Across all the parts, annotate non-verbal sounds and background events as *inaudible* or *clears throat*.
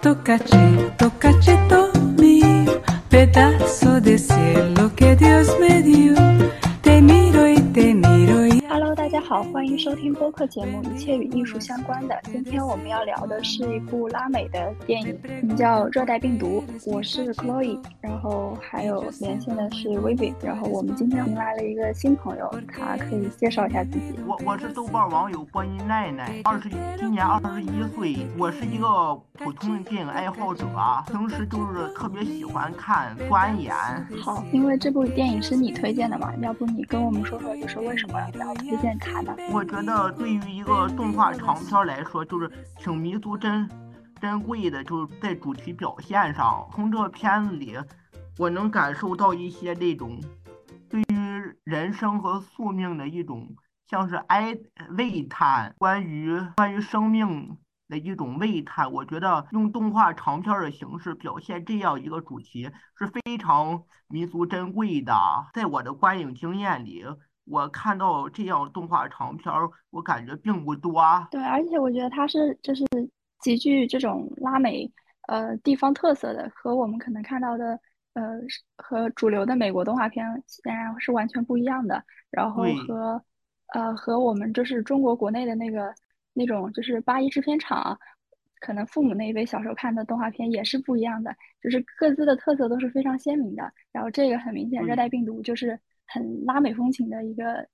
Tocache, tocache todo mío, pedazo de cielo que Dios me dio. 好，欢迎收听播客节目《一切与艺术相关的》。今天我们要聊的是一部拉美的电影，名叫《热带病毒》。我是 Chloe，然后还有连线的是 Vivi。然后我们今天迎来了一个新朋友，他可以介绍一下自己。我我是豆瓣网友波音奈奈，二十今年二十一岁。我是一个普通的电影爱好者，平时就是特别喜欢看钻研。好，因为这部电影是你推荐的嘛，要不你跟我们说说，就是为什么要推荐？我觉得对于一个动画长片来说，就是挺弥足珍珍贵的，就是在主题表现上。从这个片子里，我能感受到一些那种对于人生和宿命的一种，像是哀慰叹，关于关于生命的一种慰叹。我觉得用动画长片的形式表现这样一个主题是非常弥足珍贵的，在我的观影经验里。我看到这样动画长片儿，我感觉并不多。对，而且我觉得它是就是极具这种拉美呃地方特色的，和我们可能看到的呃和主流的美国动画片显然是完全不一样的。然后和呃和我们就是中国国内的那个那种就是八一制片厂，可能父母那一辈小时候看的动画片也是不一样的，就是各自的特色都是非常鲜明的。然后这个很明显，《热带病毒》就是。很拉美风情的一个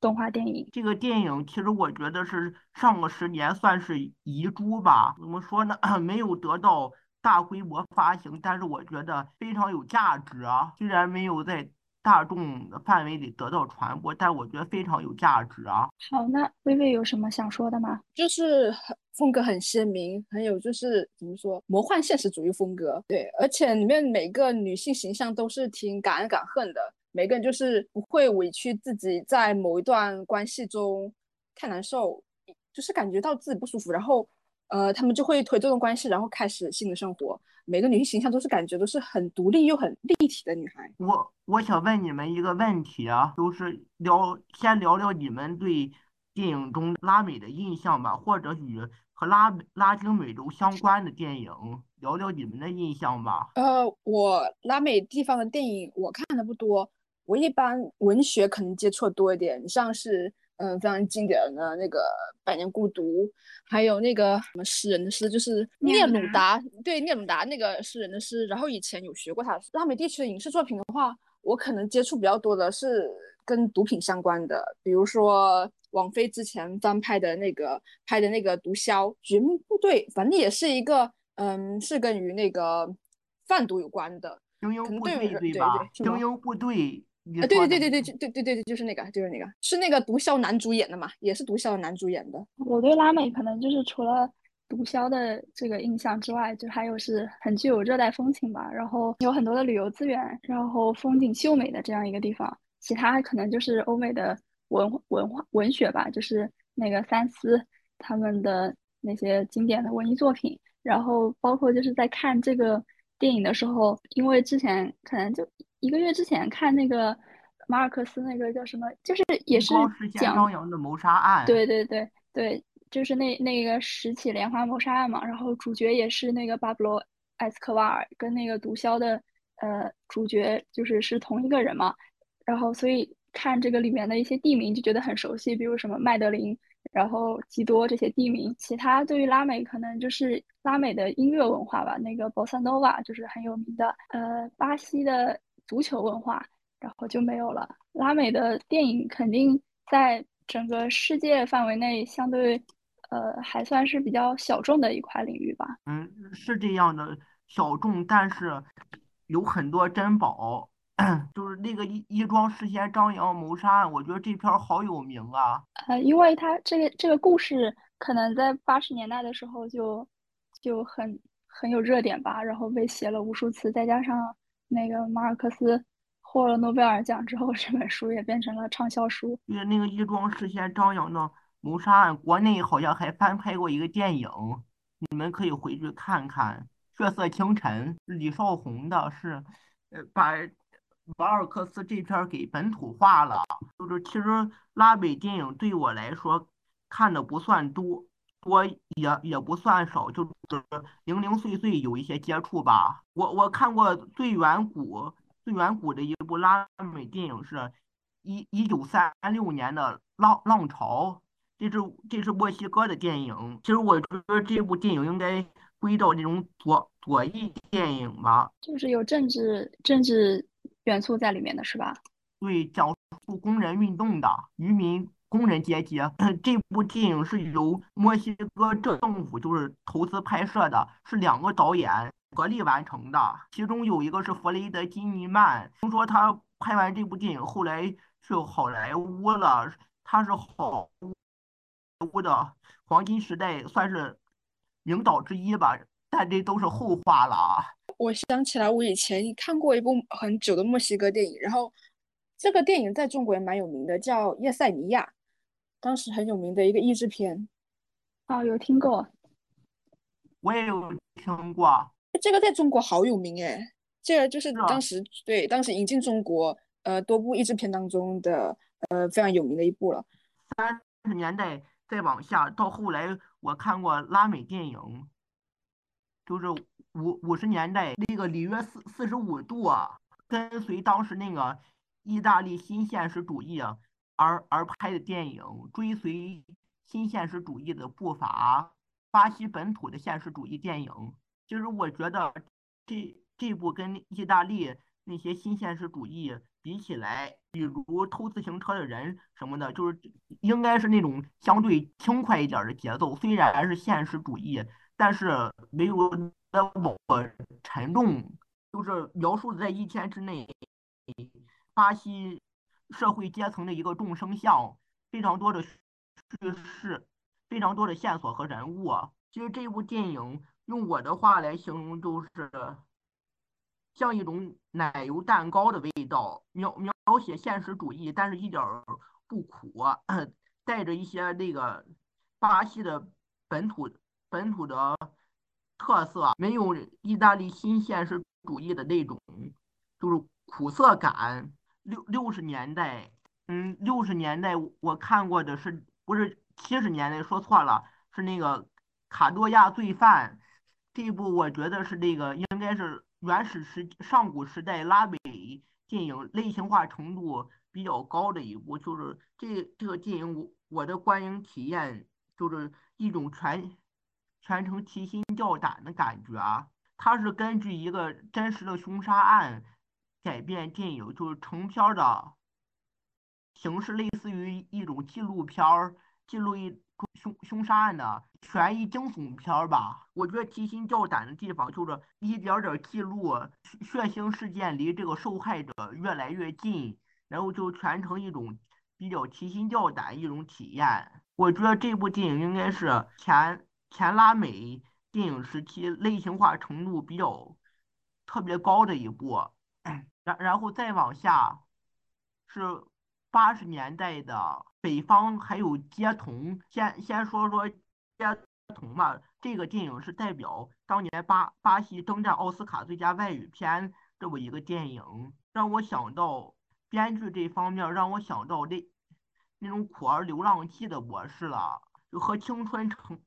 动画电影。这个电影其实我觉得是上个十年算是遗珠吧。怎么说呢？*coughs* 没有得到大规模发行，但是我觉得非常有价值啊。虽然没有在大众的范围里得到传播，但我觉得非常有价值啊。好，那微微有什么想说的吗？就是很风格很鲜明，很有就是怎么说魔幻现实主义风格。对，而且里面每个女性形象都是挺敢爱敢恨的。每个人就是不会委屈自己，在某一段关系中太难受，就是感觉到自己不舒服，然后，呃，他们就会推这段关系，然后开始新的生活。每个女性形象都是感觉都是很独立又很立体的女孩。我我想问你们一个问题啊，就是聊先聊聊你们对电影中拉美的印象吧，或者与和拉拉丁美洲相关的电影，聊聊你们的印象吧。呃，我拉美地方的电影我看的不多。我一般文学可能接触多一点，像是嗯非常经典的那个《百年孤独》，还有那个什么诗人的诗，就是聂鲁达，对聂鲁达那个诗人的诗。然后以前有学过他拉美地区的影视作品的话，我可能接触比较多的是跟毒品相关的，比如说王菲之前翻拍的那个拍的那个《毒枭》《绝命部队》，反正也是一个嗯是跟于那个贩毒有关的。精英部队对吧？精英部队。啊，对对对对对，对对对对，就是那个，就是那个，是那个毒枭男主演的嘛，也是毒枭的男主演的。我对拉美可能就是除了毒枭的这个印象之外，就还有是很具有热带风情吧，然后有很多的旅游资源，然后风景秀美的这样一个地方。其他可能就是欧美的文文化文学吧，就是那个三思他们的那些经典的文艺作品，然后包括就是在看这个电影的时候，因为之前可能就。一个月之前看那个马尔克斯那个叫什么，就是也是讲张扬的谋杀案。对对对对，就是那那个十起连环谋杀案嘛。然后主角也是那个巴布罗·埃斯科瓦尔，跟那个毒枭的呃主角就是是同一个人嘛。然后所以看这个里面的一些地名就觉得很熟悉，比如什么麦德林，然后基多这些地名。其他对于拉美可能就是拉美的音乐文化吧，那个 Bossa Nova 就是很有名的。呃，巴西的。足球文化，然后就没有了。拉美的电影肯定在整个世界范围内相对，呃，还算是比较小众的一块领域吧。嗯，是这样的，小众，但是有很多珍宝。就是那个衣衣装事先张扬谋杀案，我觉得这片好有名啊。呃，因为他这个这个故事可能在八十年代的时候就就很很有热点吧，然后被写了无数次，再加上。那个马尔克斯获了诺贝尔奖之后，*laughs* 这本书也变成了畅销书。对，那个衣装事先张扬的谋杀案，国内好像还翻拍过一个电影，你们可以回去看看。血色清晨，李少红的是，呃，把马尔克斯这片给本土化了。就是其实拉美电影对我来说看的不算多，多也也不算少，就是零零碎碎有一些接触吧。我我看过最远古最远古的一部拉美电影是一一九三六年的《浪浪潮》，这是这是墨西哥的电影。其实我觉得这部电影应该归到这种左左翼电影吧，就是有政治政治元素在里面的是吧？对，讲述工人运动的渔民。工人阶级，这部电影是由墨西哥政府就是投资拍摄的，是两个导演合力完成的。其中有一个是弗雷德·金尼曼，听说他拍完这部电影后来去好莱坞了，他是好莱坞的黄金时代算是领导之一吧，但这都是后话了。我想起来，我以前看过一部很久的墨西哥电影，然后这个电影在中国也蛮有名的，叫《叶塞尼亚》。当时很有名的一个译制片，哦，有听过，我也有听过。这个在中国好有名哎，这个就是当时对当时引进中国呃多部译制片当中的呃非常有名的一部了。三十年代再往下，到后来我看过拉美电影，就是五五十年代那个里约四四十五度啊，跟随当时那个意大利新现实主义。而而拍的电影追随新现实主义的步伐，巴西本土的现实主义电影，就是我觉得这这部跟意大利那些新现实主义比起来，比如偷自行车的人什么的，就是应该是那种相对轻快一点的节奏。虽然是现实主义，但是没有那么沉重，就是描述在一天之内，巴西。社会阶层的一个众生相，非常多的叙事，非常多的线索和人物。其实这部电影用我的话来形容，就是像一种奶油蛋糕的味道，描描写现实主义，但是一点儿不苦，*coughs* 带着一些那个巴西的本土本土的特色，没有意大利新现实主义的那种，就是苦涩感。六六十年代，嗯，六十年代我看过的是不是七十年代？说错了，是那个《卡多亚罪犯》这部，我觉得是那个应该是原始时上古时代拉美电影类型化程度比较高的一部。就是这这个电影，我我的观影体验就是一种全全程提心吊胆的感觉啊！它是根据一个真实的凶杀案。改编电影就是成片的形式，类似于一种纪录片儿，记录一凶凶杀案的悬疑惊悚片儿吧。我觉得提心吊胆的地方就是一点点记录血腥事件离这个受害者越来越近，然后就全程一种比较提心吊胆一种体验。我觉得这部电影应该是前前拉美电影时期类型化程度比较特别高的一部。*clears throat* 然然后再往下，是八十年代的北方还有街童。先先说说街童吧，这个电影是代表当年巴巴西征战奥斯卡最佳外语片这么一个电影，让我想到编剧这方面，让我想到那那种苦儿流浪记的模式了，就和青春成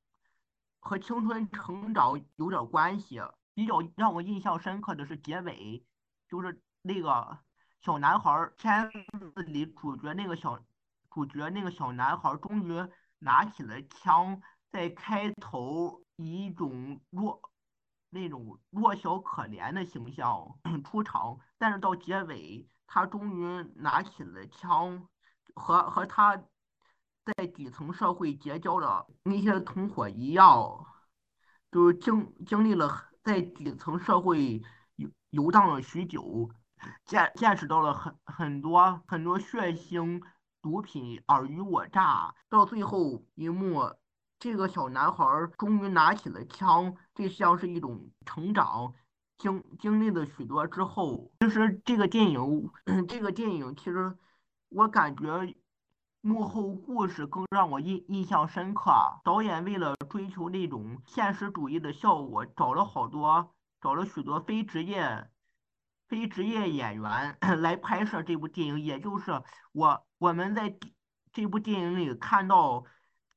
和青春成长有点关系。比较让我印象深刻的是结尾，就是。那个小男孩片子里主角那个小主角那个小男孩终于拿起了枪，在开头以一种弱那种弱小可怜的形象 *clears throat* 出场，但是到结尾他终于拿起了枪，和和他在底层社会结交的那些同伙一样，就是经经历了在底层社会游荡了许久。见见识到了很很多很多血腥、毒品、尔虞我诈，到最后一幕，这个小男孩终于拿起了枪，这像是一种成长。经经历了许多之后，其实这个电影，*clears throat* 这个电影其实我感觉幕后故事更让我印印象深刻。导演为了追求那种现实主义的效果，找了好多，找了许多非职业。非职业演员 *clears throat* 来拍摄这部电影，也就是我我们在这部电影里看到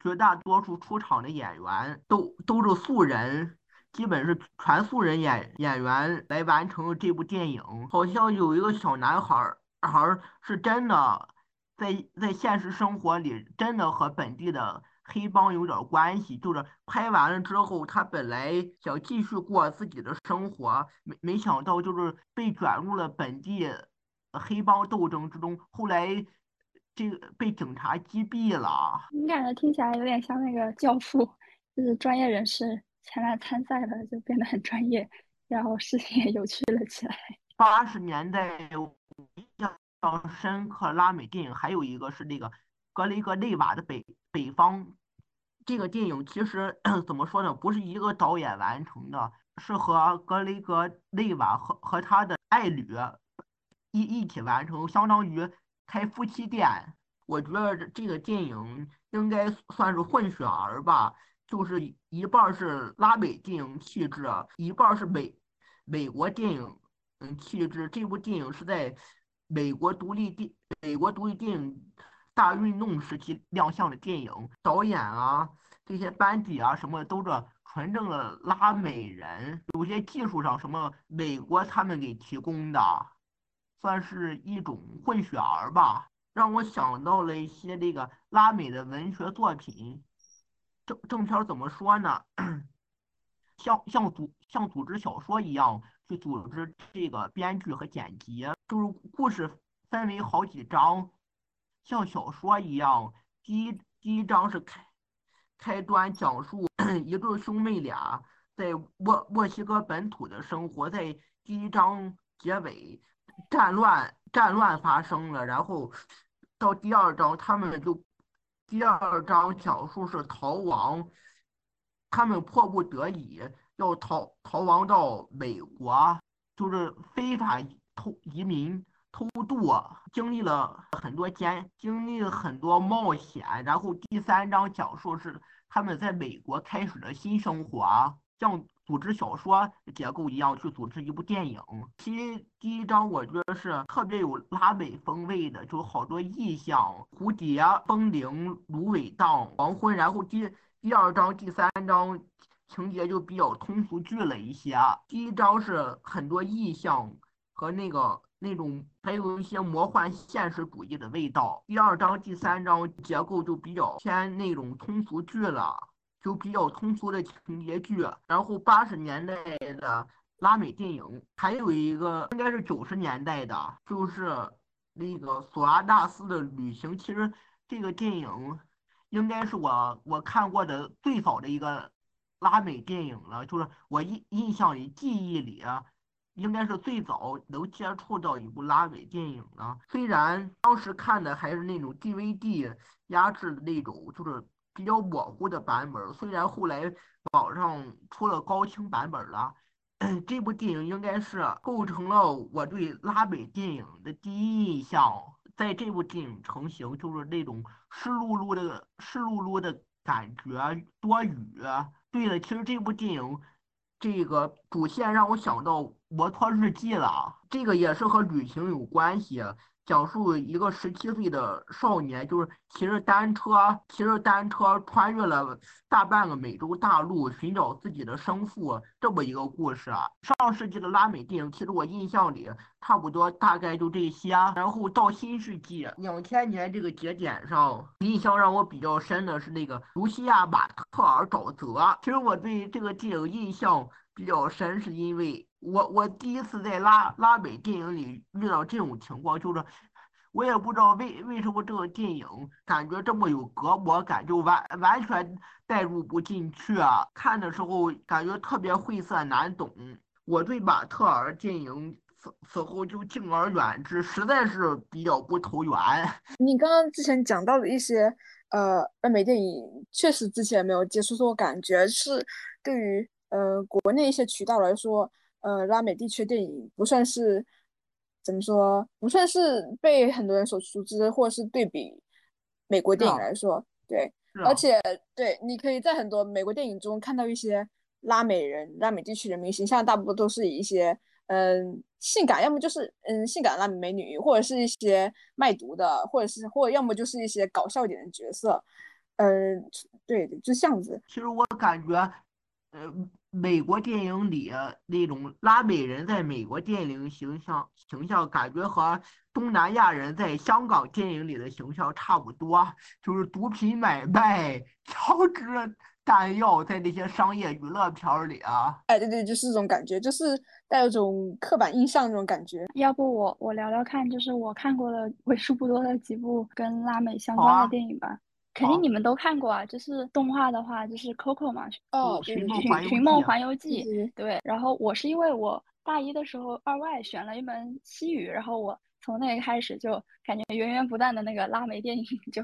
绝大多数出场的演员都都是素人，基本是全素人演演员来完成这部电影。好像有一个小男孩儿孩儿是真的在在现实生活里真的和本地的黑帮有点关系，就是拍完了之后，他本来想继续过自己的生活，没没想到就是被卷入了本地黑帮斗争之中，后来这个被警察击毙了。你感觉听起来有点像那个《教父》，就是专业人士前来参赛的就变得很专业，然后事情也有趣了起来。八十年代印象深刻拉美电影还有一个是那个格雷格内瓦的北北方。这个电影其实 *clears throat* 怎么说呢，不是一个导演完成的，是和格雷格内瓦和和他的爱侣一一起完成，相当于开夫妻店。我觉得这个电影应该算是混血儿吧，就是一半是拉美电影气质，一半是美美国电影嗯气质。这部电影是在美国独立电美国独立电影大运动时期亮相的电影，导演啊这些班底啊什么都是纯正的拉美人，有些技术上什么美国他们给提供的，算是一种混血儿吧。让我想到了一些这个拉美的文学作品，正正片怎么说呢？像像组像组织小说一样去组织这个编剧和剪辑，就是故事分为好几章，像小说一样。第一第一章是开开端，讲述 *clears throat* 一对兄妹俩在墨墨西哥本土的生活，在第一章结尾，战乱战乱发生了，然后到第二章他们就第二章讲述是逃亡，他们迫不得已要逃逃亡到美国，就是非法偷移民偷渡，经历了很多艰，经历了很多冒险。然后第三章讲述是他们在美国开始了新生活，像组织小说结构一样去组织一部电影。其第一章我觉得是特别有拉美风味的，就好多意象，蝴蝶、风铃、芦苇荡、黄昏。然后第第二章、第三章情节就比较通俗剧了一些。第一章是很多意象和那个那种，还有一些魔幻现实主义的味道。第二章、第三章结构就比较偏那种通俗剧了。就比较通俗的情节剧，然后八十年代的拉美电影，还有一个应该是九十年代的，就是那个索拉纳斯的旅行。其实这个电影应该是我我看过的最早的一个拉美电影了，就是我印印象里、记忆里，应该是最早能接触到一部拉美电影了。虽然当时看的还是那种 DVD 压制的那种，就是。比较模糊的版本，虽然后来网上出了高清版本了，*clears throat* 这部电影应该是构成了我对拉美电影的第一印象。在这部电影成型，就是那种湿漉漉的、湿漉漉的感觉，多雨。对了，其实这部电影这个主线让我想到《摩托日记》了，这个也是和旅行有关系。讲述一个十七岁的少年，就是骑着单车，骑着单车穿越了大半个美洲大陆，寻找自己的生父，这么一个故事。上世纪的拉美电影，其实我印象里差不多大概就这些。然后到新世纪两千年这个节点上，印象让我比较深的是那个卢西亚·马特尔沼泽。其实我对这个电影印象比较深，是因为。我我第一次在拉拉美电影里遇到这种情况，就是我也不知道为为什么这个电影感觉这么有隔膜感，就完完全代入不进去啊！看的时候感觉特别晦涩难懂。我对马特尔电影此此后就敬而远之，实在是比较不投缘。*laughs* 你刚刚之前讲到的一些呃拉美电影，确实之前没有接触过，感觉是对于呃国内一些渠道来说。呃，拉美地区电影不算是怎么说，不算是被很多人所熟知，或者是对比美国电影来说，对，而且对，你可以在很多美国电影中看到一些拉美人、拉美地区人民形象，大部分都是以一些嗯性感，要么就是嗯性感拉美美女，或者是一些卖毒的，或者是或者要么就是一些搞笑一点的角色。嗯，对，就这样子。其实我感觉，呃，美国电影里那种拉美人在美国电影形象形象，感觉和东南亚人在香港电影里的形象差不多，就是毒品买卖、枪支弹药，在那些商业娱乐片儿里啊。哎，对对，就是这种感觉，就是带有种刻板印象那种感觉。要不我我聊聊看，就是我看过的为数不多的几部跟拉美相关的电影吧。肯定你们都看过啊，就是动画的话，就是 Coco 嘛，哦，寻寻寻梦环游记，对。然后我是因为我大一的时候二外选了一门西语，然后我从那个开始就感觉源源不断的那个拉美电影 *laughs* 就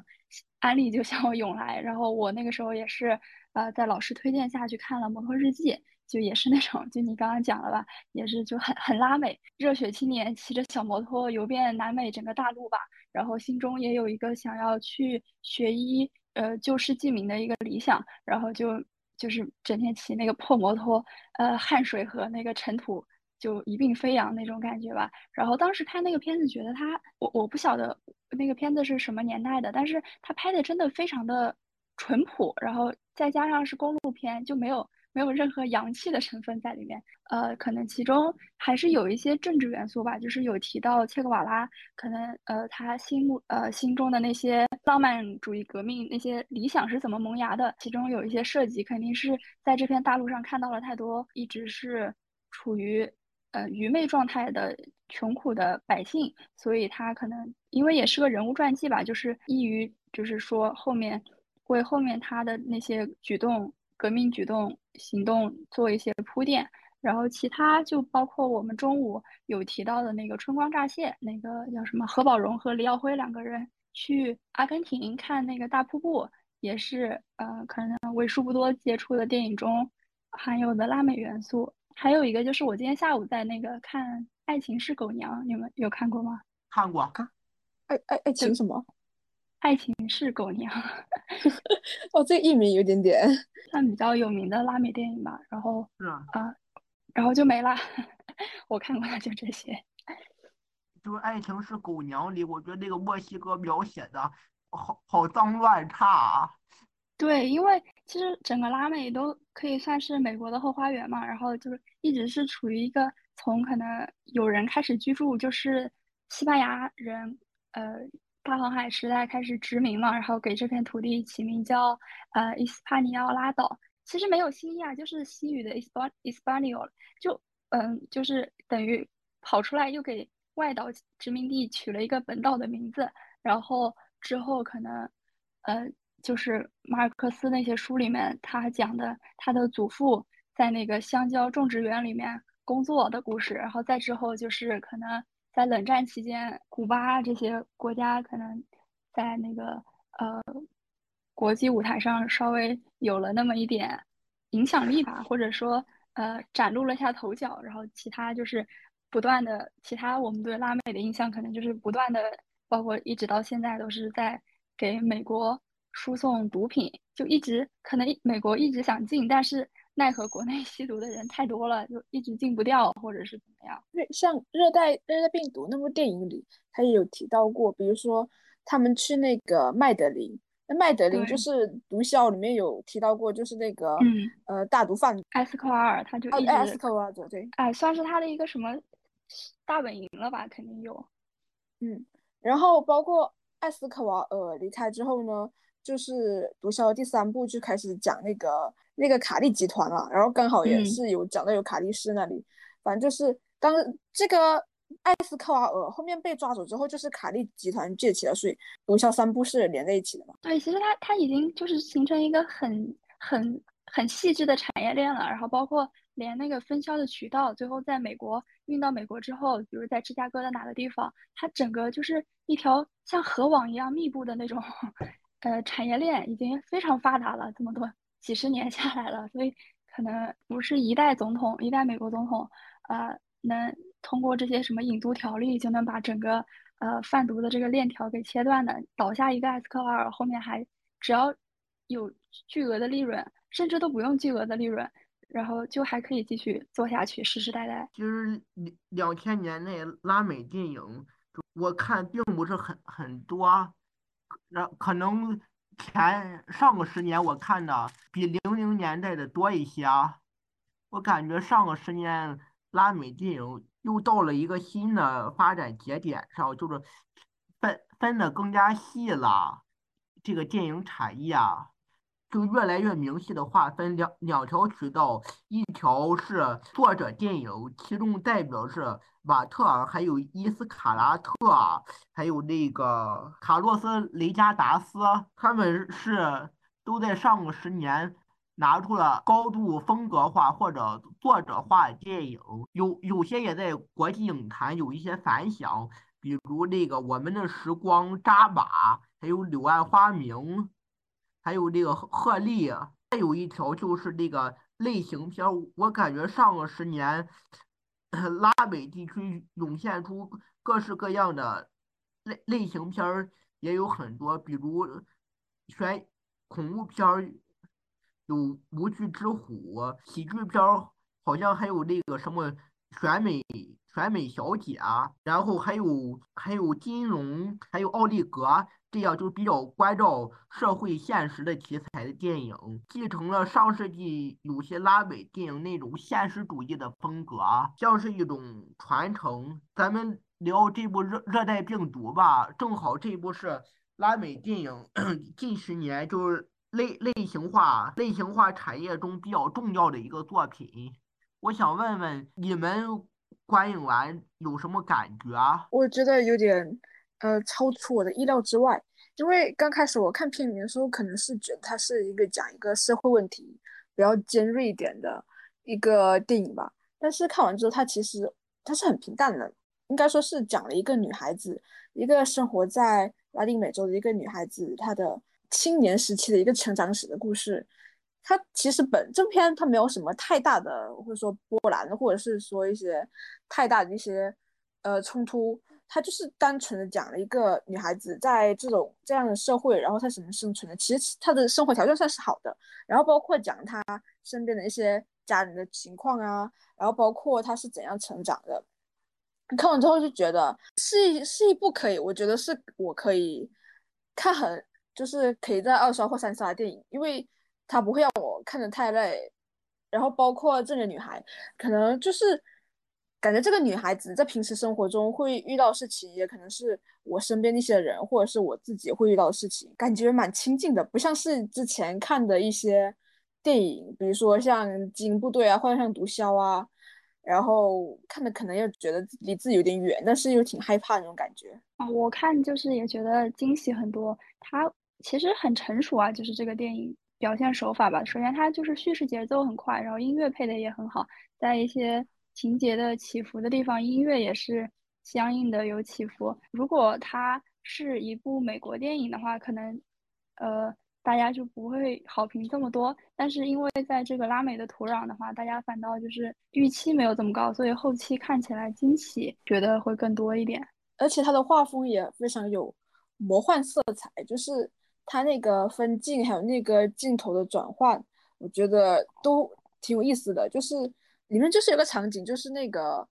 安利就向我涌来，然后我那个时候也是呃在老师推荐下去看了《摩托日记》。就也是那种，就你刚刚讲了吧，也是就很很拉美，热血青年骑着小摩托游遍南美整个大陆吧，然后心中也有一个想要去学医，呃，救世济民的一个理想，然后就就是整天骑那个破摩托，呃，汗水和那个尘土就一并飞扬那种感觉吧。然后当时看那个片子，觉得他，我我不晓得那个片子是什么年代的，但是他拍的真的非常的淳朴，然后再加上是公路片，就没有。没有任何洋气的成分在里面，呃，可能其中还是有一些政治元素吧，就是有提到切格瓦拉，可能呃他心目呃心中的那些浪漫主义革命那些理想是怎么萌芽的，其中有一些涉及，肯定是在这片大陆上看到了太多一直是处于呃愚昧状态的穷苦的百姓，所以他可能因为也是个人物传记吧，就是易于就是说后面为后面他的那些举动。革命举动行动做一些铺垫，然后其他就包括我们中午有提到的那个春光乍泄，那个叫什么何宝荣和李耀辉两个人去阿根廷看那个大瀑布，也是呃可能为数不多接触的电影中含有的拉美元素。还有一个就是我今天下午在那个看《爱情是狗娘》，你们有看过吗？看过。看爱爱爱情什么？爱情是狗娘，*laughs* 哦，这个译名有点点，*laughs* 算比较有名的拉美电影吧。然后是啊，然后就没了。*laughs* 我看过的就这些。就是《爱情是狗娘》里，我觉得那个墨西哥描写的好好脏乱差啊。对，因为其实整个拉美都可以算是美国的后花园嘛。然后就是一直是处于一个从可能有人开始居住，就是西班牙人，呃。大航海时代开始殖民嘛，然后给这片土地起名叫呃伊斯帕尼奥拉岛，其实没有新意啊，就是西语的 Espan Espanol，就嗯就是等于跑出来又给外岛殖民地取了一个本岛的名字，然后之后可能呃就是马尔克斯那些书里面他讲的他的祖父在那个香蕉种植园里面工作的故事，然后再之后就是可能。在冷战期间，古巴这些国家可能在那个呃国际舞台上稍微有了那么一点影响力吧，或者说呃崭露了一下头角。然后其他就是不断的，其他我们对拉美的印象可能就是不断的，包括一直到现在都是在给美国输送毒品，就一直可能美国一直想进，但是。奈何国内吸毒的人太多了，就一直禁不掉，或者是怎么样？热，像《热带热带病毒》那部电影里，他也有提到过，比如说他们去那个麦德林，那麦德林就是毒枭里面有提到过，就是那个嗯呃大毒贩埃斯科瓦尔，他就一直埃斯科瓦尔对，哎，算是他的一个什么大本营了吧？肯定有，嗯，然后包括埃斯科瓦尔离开之后呢，就是毒枭第三部就开始讲那个。那个卡利集团了，然后刚好也是有讲到有卡利斯那里，反正就是当这个艾斯科瓦尔后面被抓走之后，就是卡利集团崛起了，所以毒枭三部是连在一起的嘛。对，其实它它已经就是形成一个很很很细致的产业链了，然后包括连那个分销的渠道，最后在美国运到美国之后，比如在芝加哥的哪个地方，它整个就是一条像河网一样密布的那种呃产业链，已经非常发达了，这么多。几十年下来了，所以可能不是一代总统、一代美国总统，呃，能通过这些什么引渡条例就能把整个呃贩毒的这个链条给切断的。倒下一个埃斯科瓦尔，后面还只要有巨额的利润，甚至都不用巨额的利润，然后就还可以继续做下去，世世代代。其实两两千年内拉美电影，我看并不是很很多，那可能。前上个十年我看的比零零年代的多一些啊，我感觉上个十年拉美电影又到了一个新的发展节点上，就是分分的更加细了，这个电影产业啊。就越来越明细的划分两两条渠道，一条是作者电影，其中代表是瓦特尔，还有伊斯卡拉特，还有那个卡洛斯雷加达斯，他们是都在上个十年拿出了高度风格化或者作者化电影，有有些也在国际影坛有一些反响，比如那个我们的时光扎马，还有柳暗花明。还有这个鹤立，再有一条就是那个类型片儿我感觉上个十年，拉美地区涌现出各式各样的类类型片儿也有很多，比如悬恐怖片儿有《无惧之虎》，喜剧片儿好像还有那个什么选美。选美小姐啊，然后还有还有金融，还有奥利格这样就比较关照社会现实的题材的电影，继承了上世纪有些拉美电影那种现实主义的风格，像是一种传承。咱们聊这部热热带病毒吧，正好这部是拉美电影 *clears throat* 近十年就是类类型化类型化产业中比较重要的一个作品。我想问问你们。观影完有什么感觉？我觉得有点，呃，超出我的意料之外。因为刚开始我看片名的时候，可能是觉得它是一个讲一个社会问题比较尖锐一点的一个电影吧。但是看完之后，它其实它是很平淡的，应该说是讲了一个女孩子，一个生活在拉丁美洲的一个女孩子，她的青年时期的一个成长史的故事。它其实本正片它没有什么太大的或者说波澜，或者是说一些太大的一些呃冲突，它就是单纯的讲了一个女孩子在这种这样的社会，然后她怎么生存的。其实她的生活条件算是好的，然后包括讲她身边的一些家人的情况啊，然后包括她是怎样成长的。你看完之后就觉得是一是一部可以，我觉得是我可以看很就是可以在二刷或三刷的电影，因为。它不会让我看得太累，然后包括这个女孩，可能就是感觉这个女孩子在平时生活中会遇到事情，也可能是我身边那些人，或者是我自己会遇到的事情，感觉蛮亲近的，不像是之前看的一些电影，比如说像《精英部队》啊，或者像《毒枭》啊，然后看的可能又觉得离自己有点远，但是又挺害怕那种感觉啊。我看就是也觉得惊喜很多，它其实很成熟啊，就是这个电影。表现手法吧，首先它就是叙事节奏很快，然后音乐配的也很好，在一些情节的起伏的地方，音乐也是相应的有起伏。如果它是一部美国电影的话，可能呃大家就不会好评这么多。但是因为在这个拉美的土壤的话，大家反倒就是预期没有这么高，所以后期看起来惊喜觉得会更多一点。而且它的画风也非常有魔幻色彩，就是。它那个分镜还有那个镜头的转换，我觉得都挺有意思的。就是里面就是有个场景，就是那个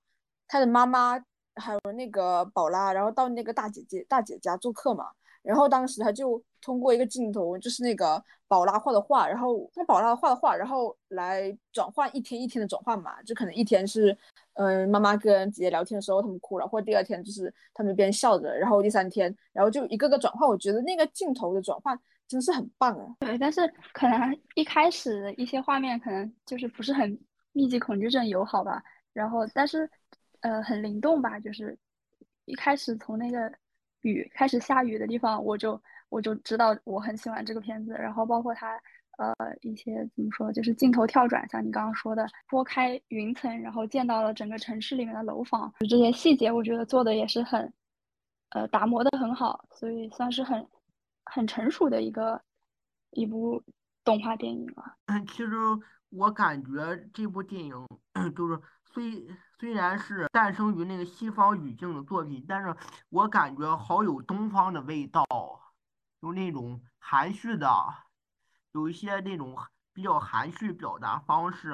他的妈妈还有那个宝拉，然后到那个大姐姐大姐家做客嘛。然后当时他就通过一个镜头，就是那个宝拉画的画，然后那宝拉画的画，然后来转换一天一天的转换嘛，就可能一天是，嗯，妈妈跟姐姐聊天的时候他们哭了，或者第二天就是他们一边笑着，然后第三天，然后就一个个转换。我觉得那个镜头的转换真是很棒啊。对，但是可能一开始一些画面可能就是不是很密集恐惧症友好吧，然后但是，呃，很灵动吧，就是一开始从那个。雨开始下雨的地方，我就我就知道我很喜欢这个片子。然后包括它呃一些怎么说，就是镜头跳转，像你刚刚说的拨开云层，然后见到了整个城市里面的楼房，就这些细节，我觉得做的也是很呃打磨的很好，所以算是很很成熟的一个一部动画电影了。嗯，其实我感觉这部电影就是虽。虽然是诞生于那个西方语境的作品，但是我感觉好有东方的味道，有那种含蓄的，有一些那种比较含蓄表达方式，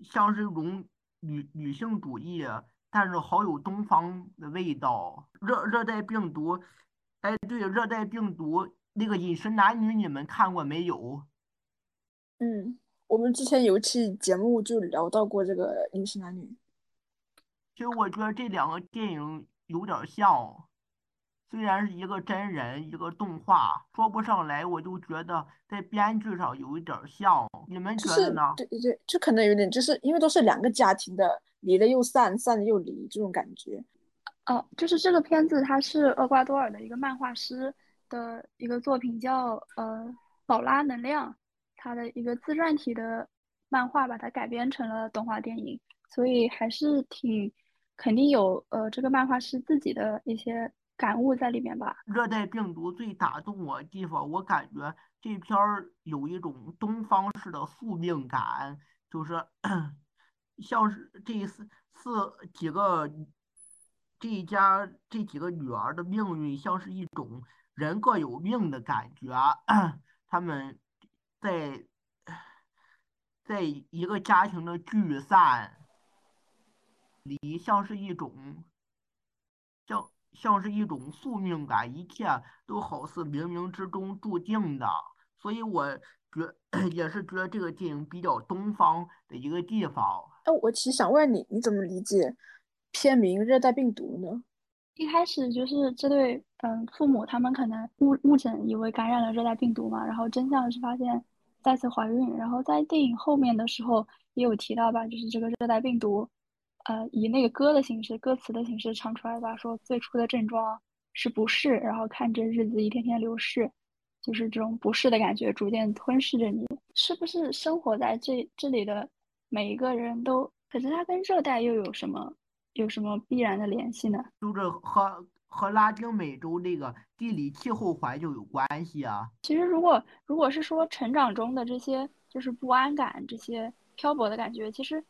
像是一种女女性主义，但是好有东方的味道。热热带病毒，哎，对，热带病毒那个《饮食男女》，你们看过没有？嗯，我们之前有一期节目就聊到过这个《饮食男女》。其实我觉得这两个电影有点像，虽然是一个真人，一个动画，说不上来，我就觉得在编剧上有一点像。你们觉得呢？对对对，就可能有点，就是因为都是两个家庭的，离了又散，散了又离这种感觉。哦，就是这个片子，它是厄瓜多尔的一个漫画师的一个作品，叫呃宝拉能量，他的一个自传体的漫画，把它改编成了动画电影，所以还是挺肯定有呃这个漫画是自己的一些感悟在里面吧。热带病毒最打动我的地方，我感觉这篇儿有一种东方式的宿命感，就是 *coughs* 像是这四四几个这一家这几个女儿的命运，像是一种人各有命的感觉。*coughs* 他们在在一个家庭的聚散里，像是一种像像是一种宿命感，一切都好似冥冥之中注定的。所以我觉 *coughs* 也是觉得这个电影比较东方的一个地方。哎，我其实想问你，你怎么理解片名《热带病毒》呢？一开始就是这对嗯父母，他们可能误误诊以为感染了热带病毒嘛，然后真相是发现再次怀孕，然后在电影后面的时候也有提到吧，就是这个热带病毒，呃，以那个歌的形式、歌词的形式唱出来吧，说最初的症状是不适，然后看着日子一天天流逝，就是这种不适的感觉逐渐吞噬着你，是不是生活在这这里的每一个人都？可是它跟热带又有什么有什么必然的联系呢？就是和和拉丁美洲这个地理气候环境有关系啊。其实，如果如果是说成长中的这些就是不安感、这些漂泊的感觉，其实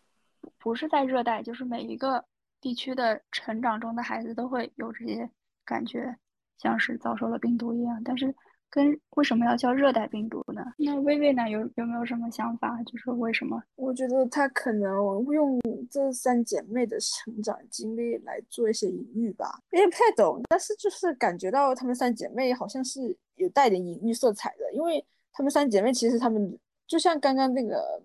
不是在热带，就是每一个地区的成长中的孩子都会有这些感觉，像是遭受了病毒一样。但是，跟为什么要叫热带病毒呢？那薇薇呢？有有没有什么想法？就是为什么？我觉得他可能用这三姐妹的成长经历来做一些隐喻吧，我也不太懂，但是就是感觉到她们三姐妹好像是有带点隐喻色彩的，因为她们三姐妹其实她们就像刚刚那个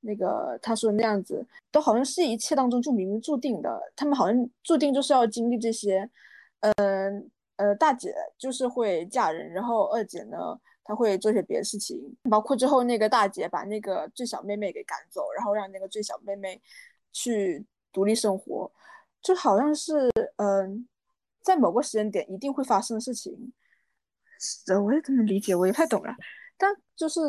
那个她说的那样子，都好像是一切当中就冥冥注定的，她们好像注定就是要经历这些，嗯，呃大姐就是会嫁人，然后二姐呢，她会做些别的事情，包括最后那个大姐把那个最小妹妹给赶走，然后让那个最小妹妹去独立生活，就好像是嗯，在某个时间点一定会发生的事情。是我也这么理解，我也太懂了。但就是，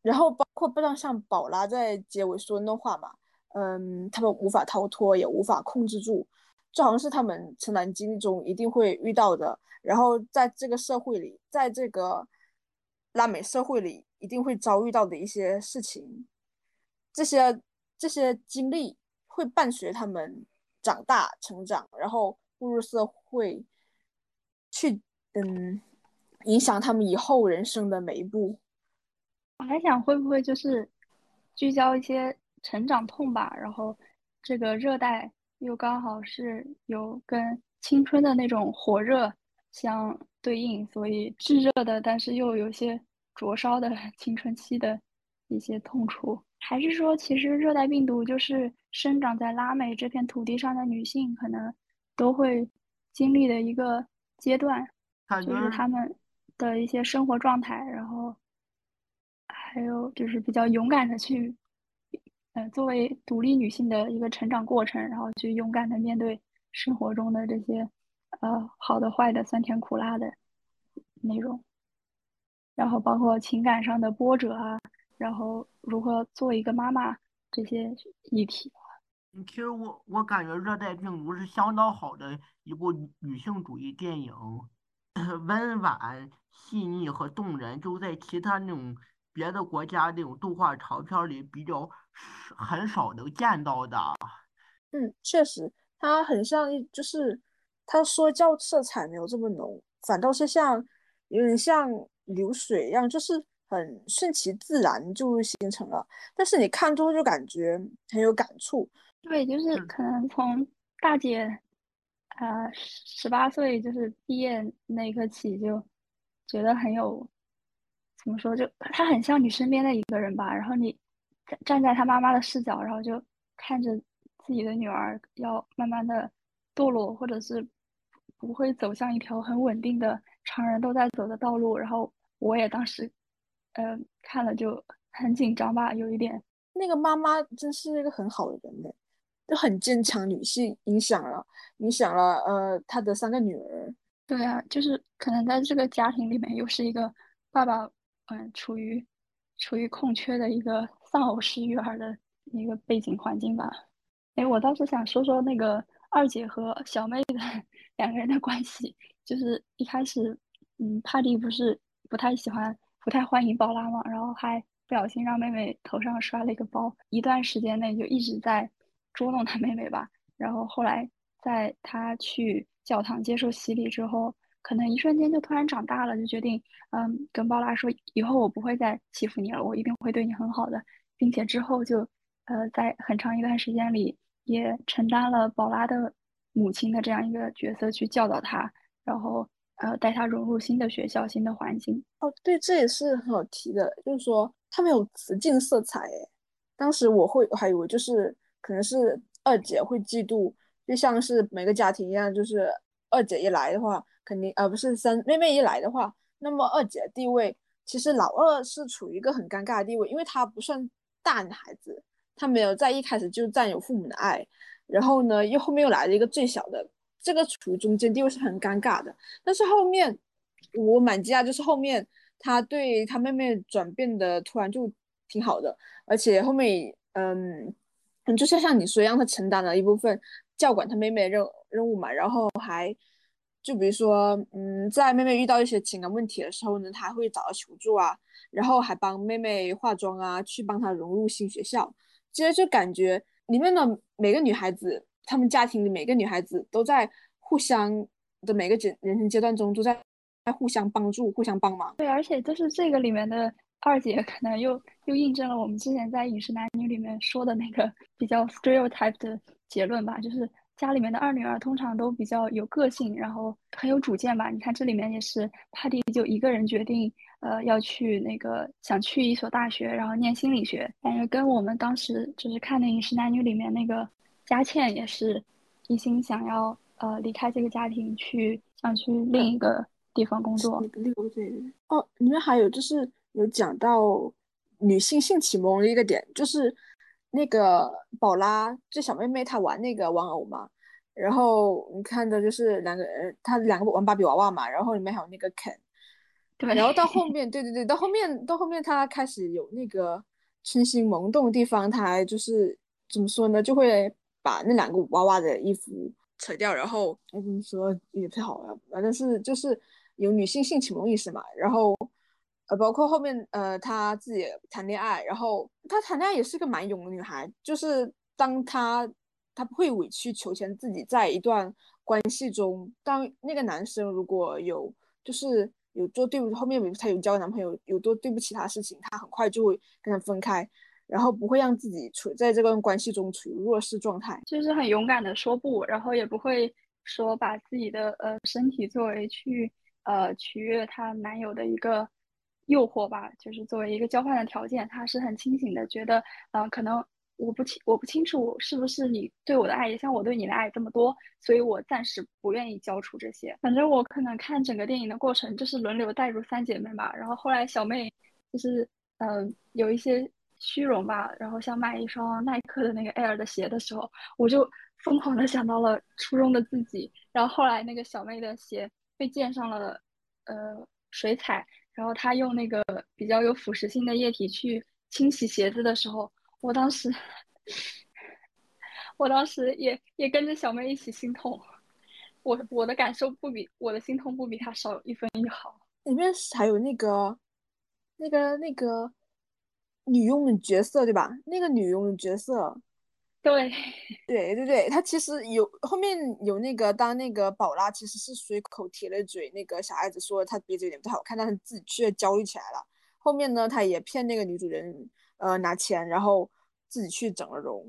然后包括不知道像宝拉在结尾说的那话嘛，嗯，他们无法逃脱，也无法控制住。这好像是他们成长经历中一定会遇到的，然后在这个社会里，在这个拉美社会里，一定会遭遇到的一些事情，这些这些经历会伴随他们长大成长，然后步入社会，去嗯影响他们以后人生的每一步。我还想会不会就是聚焦一些成长痛吧，然后这个热带。又刚好是有跟青春的那种火热相对应，所以炙热的，但是又有些灼烧的青春期的一些痛楚，还是说，其实热带病毒就是生长在拉美这片土地上的女性可能都会经历的一个阶段，就是她们的一些生活状态，然后还有就是比较勇敢的去。呃，作为独立女性的一个成长过程，然后去勇敢的面对生活中的这些，呃，好的、坏的、酸甜苦辣的内容，然后包括情感上的波折啊，然后如何做一个妈妈这些议题。其实我我感觉《热带病毒》是相当好的一部女性主义电影，*coughs* 温婉、细腻和动人，就在其他那种。别的国家那种动画长片里比较很少能见到的。嗯，确实，它很像一，就是它说教色彩没有这么浓，反倒是像有点像流水一样，就是很顺其自然就形成了。但是你看之后就感觉很有感触。对，就是可能从大姐，呃，十八岁就是毕业那一刻起，就觉得很有怎么说，就他很像你身边的一个人吧。然后你站站在他妈妈的视角，然后就看着自己的女儿要慢慢的堕落，或者是不会走向一条很稳定的常人都在走的道路。然后我也当时，呃，看了就很紧张吧，有一点。那个妈妈真是一个很好的人呢，就很坚强女性，影响了影响了呃她的三个女儿。对啊，就是可能在这个家庭里面，又是一个爸爸，嗯，处于处于空缺的一个丧偶式育儿的一个背景环境吧。哎，我倒是想说说那个二姐和小妹的 *laughs* 两个人的关系，就是一开始，嗯，帕蒂不是不太喜欢、不太欢迎宝拉嘛，然后还不小心让妹妹头上摔了一个包，一段时间内就一直在捉弄他妹妹吧。然后后来在他去。教堂接受洗礼之后，可能一瞬间就突然长大了，就决定，嗯，跟宝拉说，以后我不会再欺负你了，我一定会对你很好的，并且之后就，呃，在很长一段时间里，也承担了宝拉的母亲的这样一个角色，去教导她，然后，呃，带她融入新的学校、新的环境。哦，对，这也是很好提的，就是说他们有雌竞色彩，诶，当时我会还以为就是可能是二姐会嫉妒。就像是每个家庭一样，就是二姐一来的话，肯定呃不是三妹妹一来的话，那么二姐的地位其实老二是处于一个很尴尬的地位，因为她不算大女孩子，她没有在一开始就占有父母的爱，然后呢又后面又来了一个最小的，这个处于中间地位是很尴尬的。但是后面我蛮惊讶，就是后面他对他妹妹转变的突然就挺好的，而且后面嗯就像像你说一样，他承担了一部分。教管他妹妹任任务嘛，然后还就比如说，嗯，在妹妹遇到一些情感问题的时候呢，他会找到求助啊，然后还帮妹妹化妆啊，去帮她融入新学校。其实就感觉里面的每个女孩子，她们家庭里每个女孩子都在互相的每个阶人生阶段中都在在互相帮助、互相帮忙。对，而且就是这个里面的二姐，可能又又印证了我们之前在《饮食男女》里面说的那个比较 stereotype 的。结论吧，就是家里面的二女儿通常都比较有个性，然后很有主见吧。你看这里面也是帕蒂就一个人决定，呃，要去那个想去一所大学，然后念心理学。感觉跟我们当时就是看的《饮食男女》里面那个佳倩也是一心想要呃离开这个家庭，去想去另一个地方工作。哦，里面还有就是有讲到女性性启蒙的一个点，就是。那个宝拉就小妹妹，她玩那个玩偶嘛，然后你看的就是两个人，她两个玩芭比娃娃嘛，然后里面还有那个 Ken，*laughs* 对，然后到后面，对对对，到后面到后面，她开始有那个春心萌动的地方，她还就是怎么说呢，就会把那两个娃娃的衣服扯掉，然后我怎么说也不太好啊，反正是就是有女性性启蒙意识嘛，然后。呃，包括后面，呃，她自己谈恋爱，然后她谈恋爱也是个蛮勇的女孩，就是当她她不会委曲求全，自己在一段关系中，当那个男生如果有就是有做对不后面，比如她有交男朋友，有做对不起她事情，她很快就会跟他分开，然后不会让自己处在这段关系中处于弱势状态，就是很勇敢的说不，然后也不会说把自己的呃身体作为去呃取悦她男友的一个。诱惑吧，就是作为一个交换的条件，他是很清醒的，觉得，嗯，可能我不清我不清楚是不是你对我的爱也像我对你的爱这么多，所以我暂时不愿意交出这些。反正我可能看整个电影的过程，就是轮流带入三姐妹吧。然后后来小妹就是，嗯，有一些虚荣吧，然后想买一双耐克的那个 Air 的鞋的时候，我就疯狂的想到了初中的自己。然后后来那个小妹的鞋被溅上了，呃，水彩。然后他用那个比较有腐蚀性的液体去清洗鞋子的时候，我当时，我当时也也跟着小妹一起心痛。我我的感受不比我的心痛不比他少一分一毫。里面还有那个那个那个女佣的角色对吧？那个女佣的角色。*laughs* 对，对对对，他其实有后面有那个，当那个宝拉其实是随口提了嘴，那个小孩子说他鼻子有点不太好看，但是自己却焦虑起来了。后面呢，他也骗那个女主人，呃，拿钱，然后自己去整了容。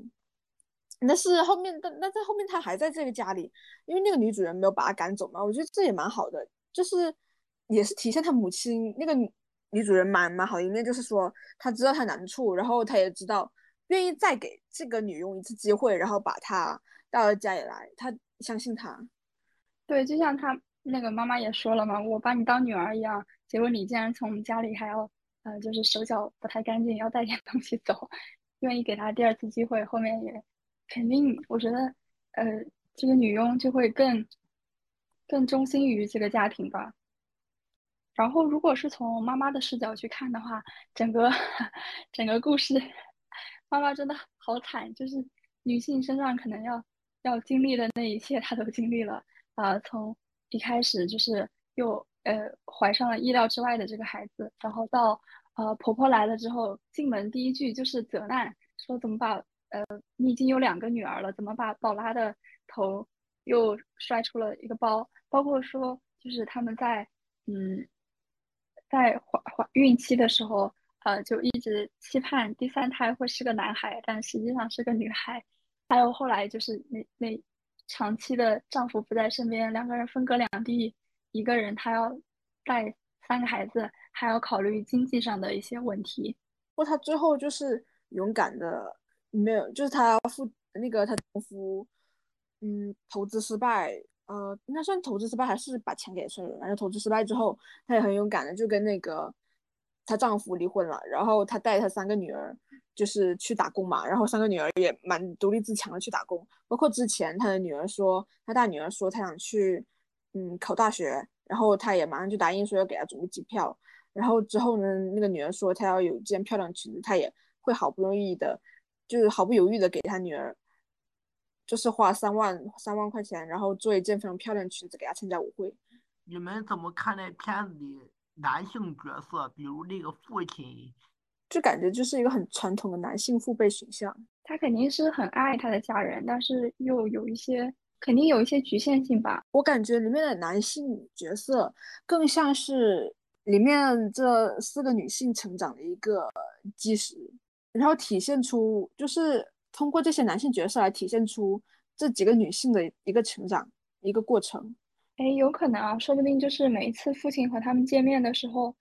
但是后面，但那在后面他还在这个家里，因为那个女主人没有把他赶走嘛。我觉得这也蛮好的，就是也是体现他母亲那个女主人蛮蛮好的一面，就是说她知道她难处，然后她也知道愿意再给这个女佣一次机会，然后把她带到家里来，她相信她。对，就像她那个妈妈也说了嘛，我把你当女儿一样，结果你竟然从我们家里还要呃，就是手脚不太干净，要带点东西走，愿意给她第二次机会，后面也肯定，我觉得呃，这个女佣就会更更忠心于这个家庭吧。然后，如果是从妈妈的视角去看的话，整个 *laughs* 整个故事，妈妈真的好惨，就是女性身上可能要要经历的那一切，她都经历了。啊，从一开始就是又呃怀上了意料之外的这个孩子，然后到呃婆婆来了之后，进门第一句就是责难，说怎么把呃你已经有两个女儿了，怎么把宝拉的头又摔出了一个包？包括说就是他们在嗯。在怀怀孕期的时候，呃，就一直期盼第三胎会是个男孩，但实际上是个女孩。还有后来就是那那长期的丈夫不在身边，两个人分隔两地，一个人他要带三个孩子，还要考虑经济上的一些问题。不过她最后就是勇敢的，没有，就是她夫那个她丈夫，嗯，投资失败。呃，应该算投资失败还是把钱给碎了？然后投资失败之后，她也很勇敢的就跟那个她丈夫离婚了，然后她带她三个女儿就是去打工嘛，然后三个女儿也蛮独立自强的去打工。包括之前她的女儿说，她大女儿说她想去嗯考大学，然后她也马上就答应说要给她准备机票。然后之后呢，那个女儿说她要有一件漂亮裙子，她也会毫不容易的，就是毫不犹豫的给她女儿。就是花三万三万块钱，然后做一件非常漂亮裙子给她参加舞会。你们怎么看那片子里男性角色，比如那个父亲？就感觉就是一个很传统的男性父辈形象。他肯定是很爱他的家人，但是又有一些肯定有一些局限性吧。我感觉里面的男性角色更像是里面这四个女性成长的一个基石，然后体现出就是。通过这些男性角色来体现出这几个女性的一个成长一个过程，哎，有可能啊，说不定就是每一次父亲和他们见面的时候，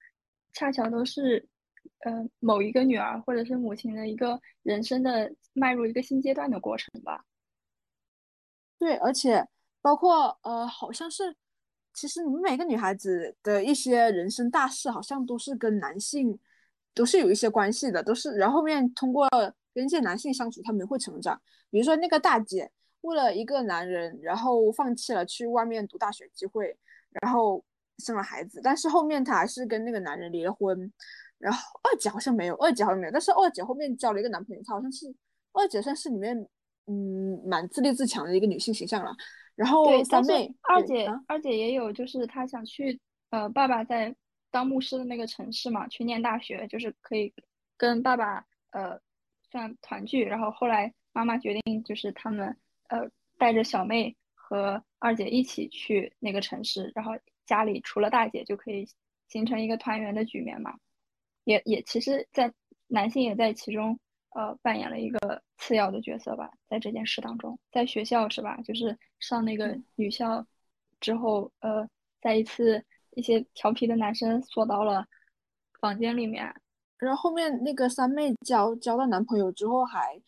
恰巧都是，呃，某一个女儿或者是母亲的一个人生的迈入一个新阶段的过程吧。对，而且包括呃，好像是，其实你们每个女孩子的一些人生大事，好像都是跟男性都是有一些关系的，都是然后面通过。跟一些男性相处，他们会成长。比如说那个大姐，为了一个男人，然后放弃了去外面读大学机会，然后生了孩子。但是后面她还是跟那个男人离了婚。然后二姐好像没有，二姐好像没有。但是二姐后面交了一个男朋友，她好像是二姐算是里面嗯蛮自立自强的一个女性形象了。然后三妹，二姐二姐也有，就是她想去呃爸爸在当牧师的那个城市嘛，去念大学，就是可以跟爸爸呃。算团聚，然后后来妈妈决定，就是他们呃带着小妹和二姐一起去那个城市，然后家里除了大姐就可以形成一个团圆的局面嘛。也也其实，在男性也在其中呃扮演了一个次要的角色吧，在这件事当中，在学校是吧？就是上那个女校之后，呃，在一次一些调皮的男生锁到了房间里面。然后后面那个三妹交交到男朋友之后，还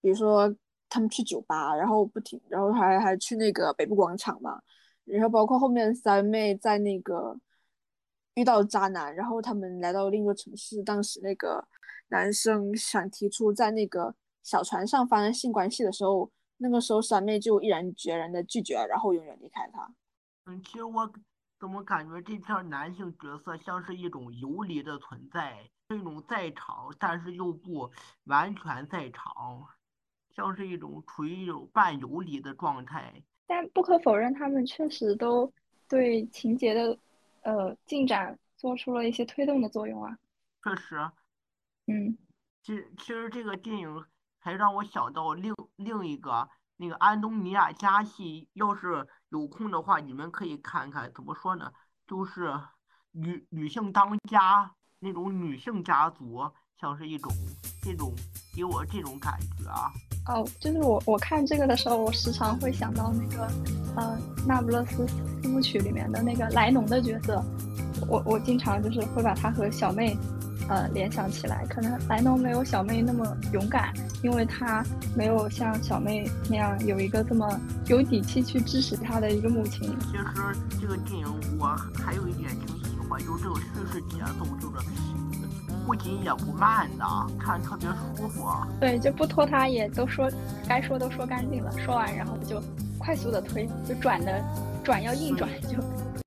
比如说他们去酒吧，然后不停，然后还还去那个北部广场嘛。然后包括后面三妹在那个遇到渣男，然后他们来到另一个城市，当时那个男生想提出在那个小船上发生性关系的时候，那个时候三妹就毅然决然的拒绝，然后永远离开他。嗯，其实我怎么感觉这片男性角色像是一种游离的存在？这种在场，但是又不完全在场，像是一种处于一种半游离的状态。但不可否认，他们确实都对情节的呃进展做出了一些推动的作用啊。确实，嗯，其其实这个电影还让我想到另另一个那个安东尼亚加戏，要是有空的话，你们可以看看。怎么说呢？就是女女性当家。那种女性家族，像是一种这种给我这种感觉啊。哦，就是我我看这个的时候，我时常会想到那个呃《那不勒斯四部曲》里面的那个莱农的角色。我我经常就是会把他和小妹，呃，联想起来。可能莱农没有小妹那么勇敢，因为他没有像小妹那样有一个这么有底气去支持他的一个母亲。其实这个电影我还有一点挺喜欢，就是这个叙事节奏，就是不紧也不慢的，看特别舒服。对，就不拖沓，也都说该说都说干净了，说完然后就快速的推，就转的转要硬转就。